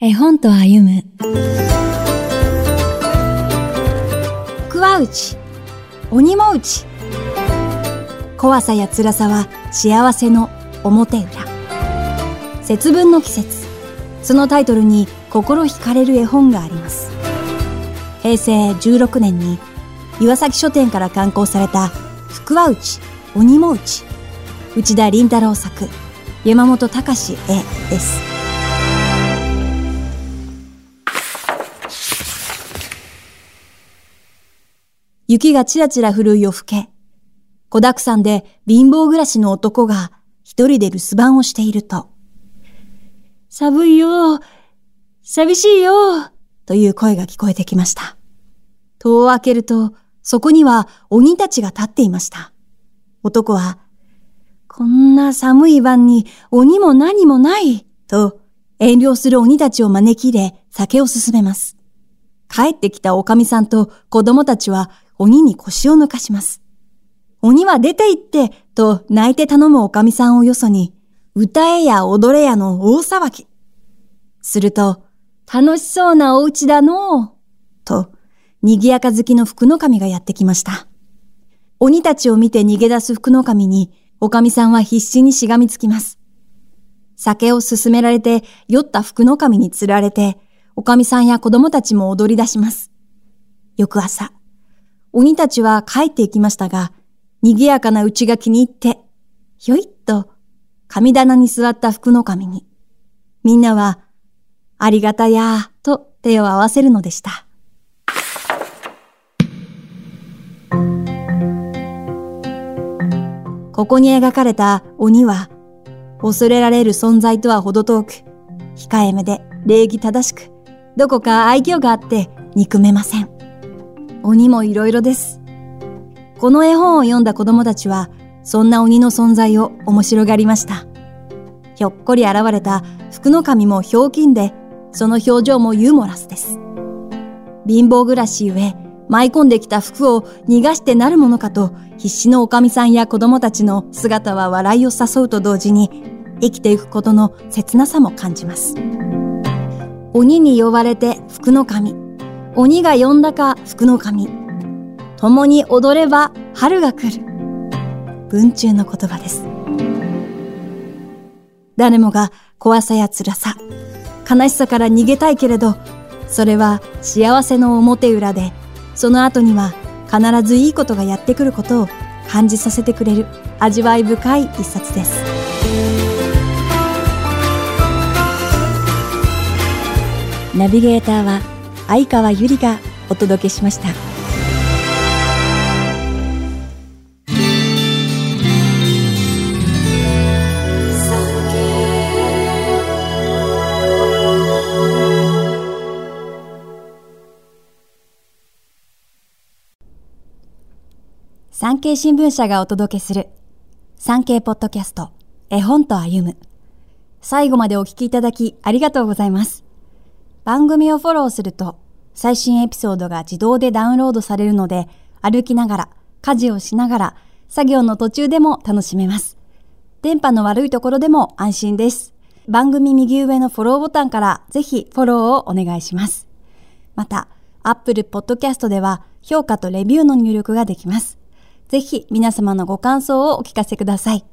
絵本と歩む。福は内鬼も内怖さや辛さは幸せの表裏。節分の季節。そのタイトルに心惹かれる絵本があります。平成16年に岩崎書店から刊行された福は内鬼も内内田林太郎作山本隆絵です。雪がちらちら降る夜更け。子沢山で貧乏暮らしの男が一人で留守番をしていると、寒いよ寂しいよという声が聞こえてきました。戸を開けると、そこには鬼たちが立っていました。男は、こんな寒い晩に鬼も何もないと遠慮する鬼たちを招き入れ酒を進めます。帰ってきたおかみさんと子供たちは鬼に腰を抜かします。鬼は出て行ってと泣いて頼むおかみさんをよそに、歌えや踊れやの大騒ぎ。すると、楽しそうなお家だのう、と、賑やか好きの福の神がやってきました。鬼たちを見て逃げ出す福の神に、おかみさんは必死にしがみつきます。酒を勧められて、酔った福の神に釣られて、おかみさんや子供たちも踊り出します。翌朝、鬼たちは帰っていきましたが、賑やかなうちが気に入って、ひょいっと神棚に座った福の神に、みんなは、ありがたやーと手を合わせるのでした。ここに描かれた鬼は、恐れられる存在とは程遠く、控えめで礼儀正しく、どこか愛嬌があって憎めません。鬼もいろいろです。この絵本を読んだ子供たちは、そんな鬼の存在を面白がりました。ひょっこり現れた福の神もひょうきんで、その表情もユーモラスです。貧乏暮らしゆえ、舞い込んできた服を逃がしてなるものかと、必死のおかみさんや子供たちの姿は笑いを誘うと同時に、生きていくことの切なさも感じます。鬼に呼ばれて福の神。鬼が呼んだか福の神。共に踊れば春が来る。文中の言葉です。誰もが怖さや辛さ、悲しさから逃げたいけれど、それは幸せの表裏で、その後には必ずいいことがやってくることを感じさせてくれる味わい深い一冊です。ナビゲーターは相川ゆりがお届けしました。産経新聞社がお届けする産経ポッドキャスト絵本と歩む最後までお聞きいただきありがとうございます。番組をフォローすると最新エピソードが自動でダウンロードされるので歩きながら、家事をしながら、作業の途中でも楽しめます。電波の悪いところでも安心です。番組右上のフォローボタンからぜひフォローをお願いします。また、Apple Podcast では評価とレビューの入力ができます。ぜひ皆様のご感想をお聞かせください。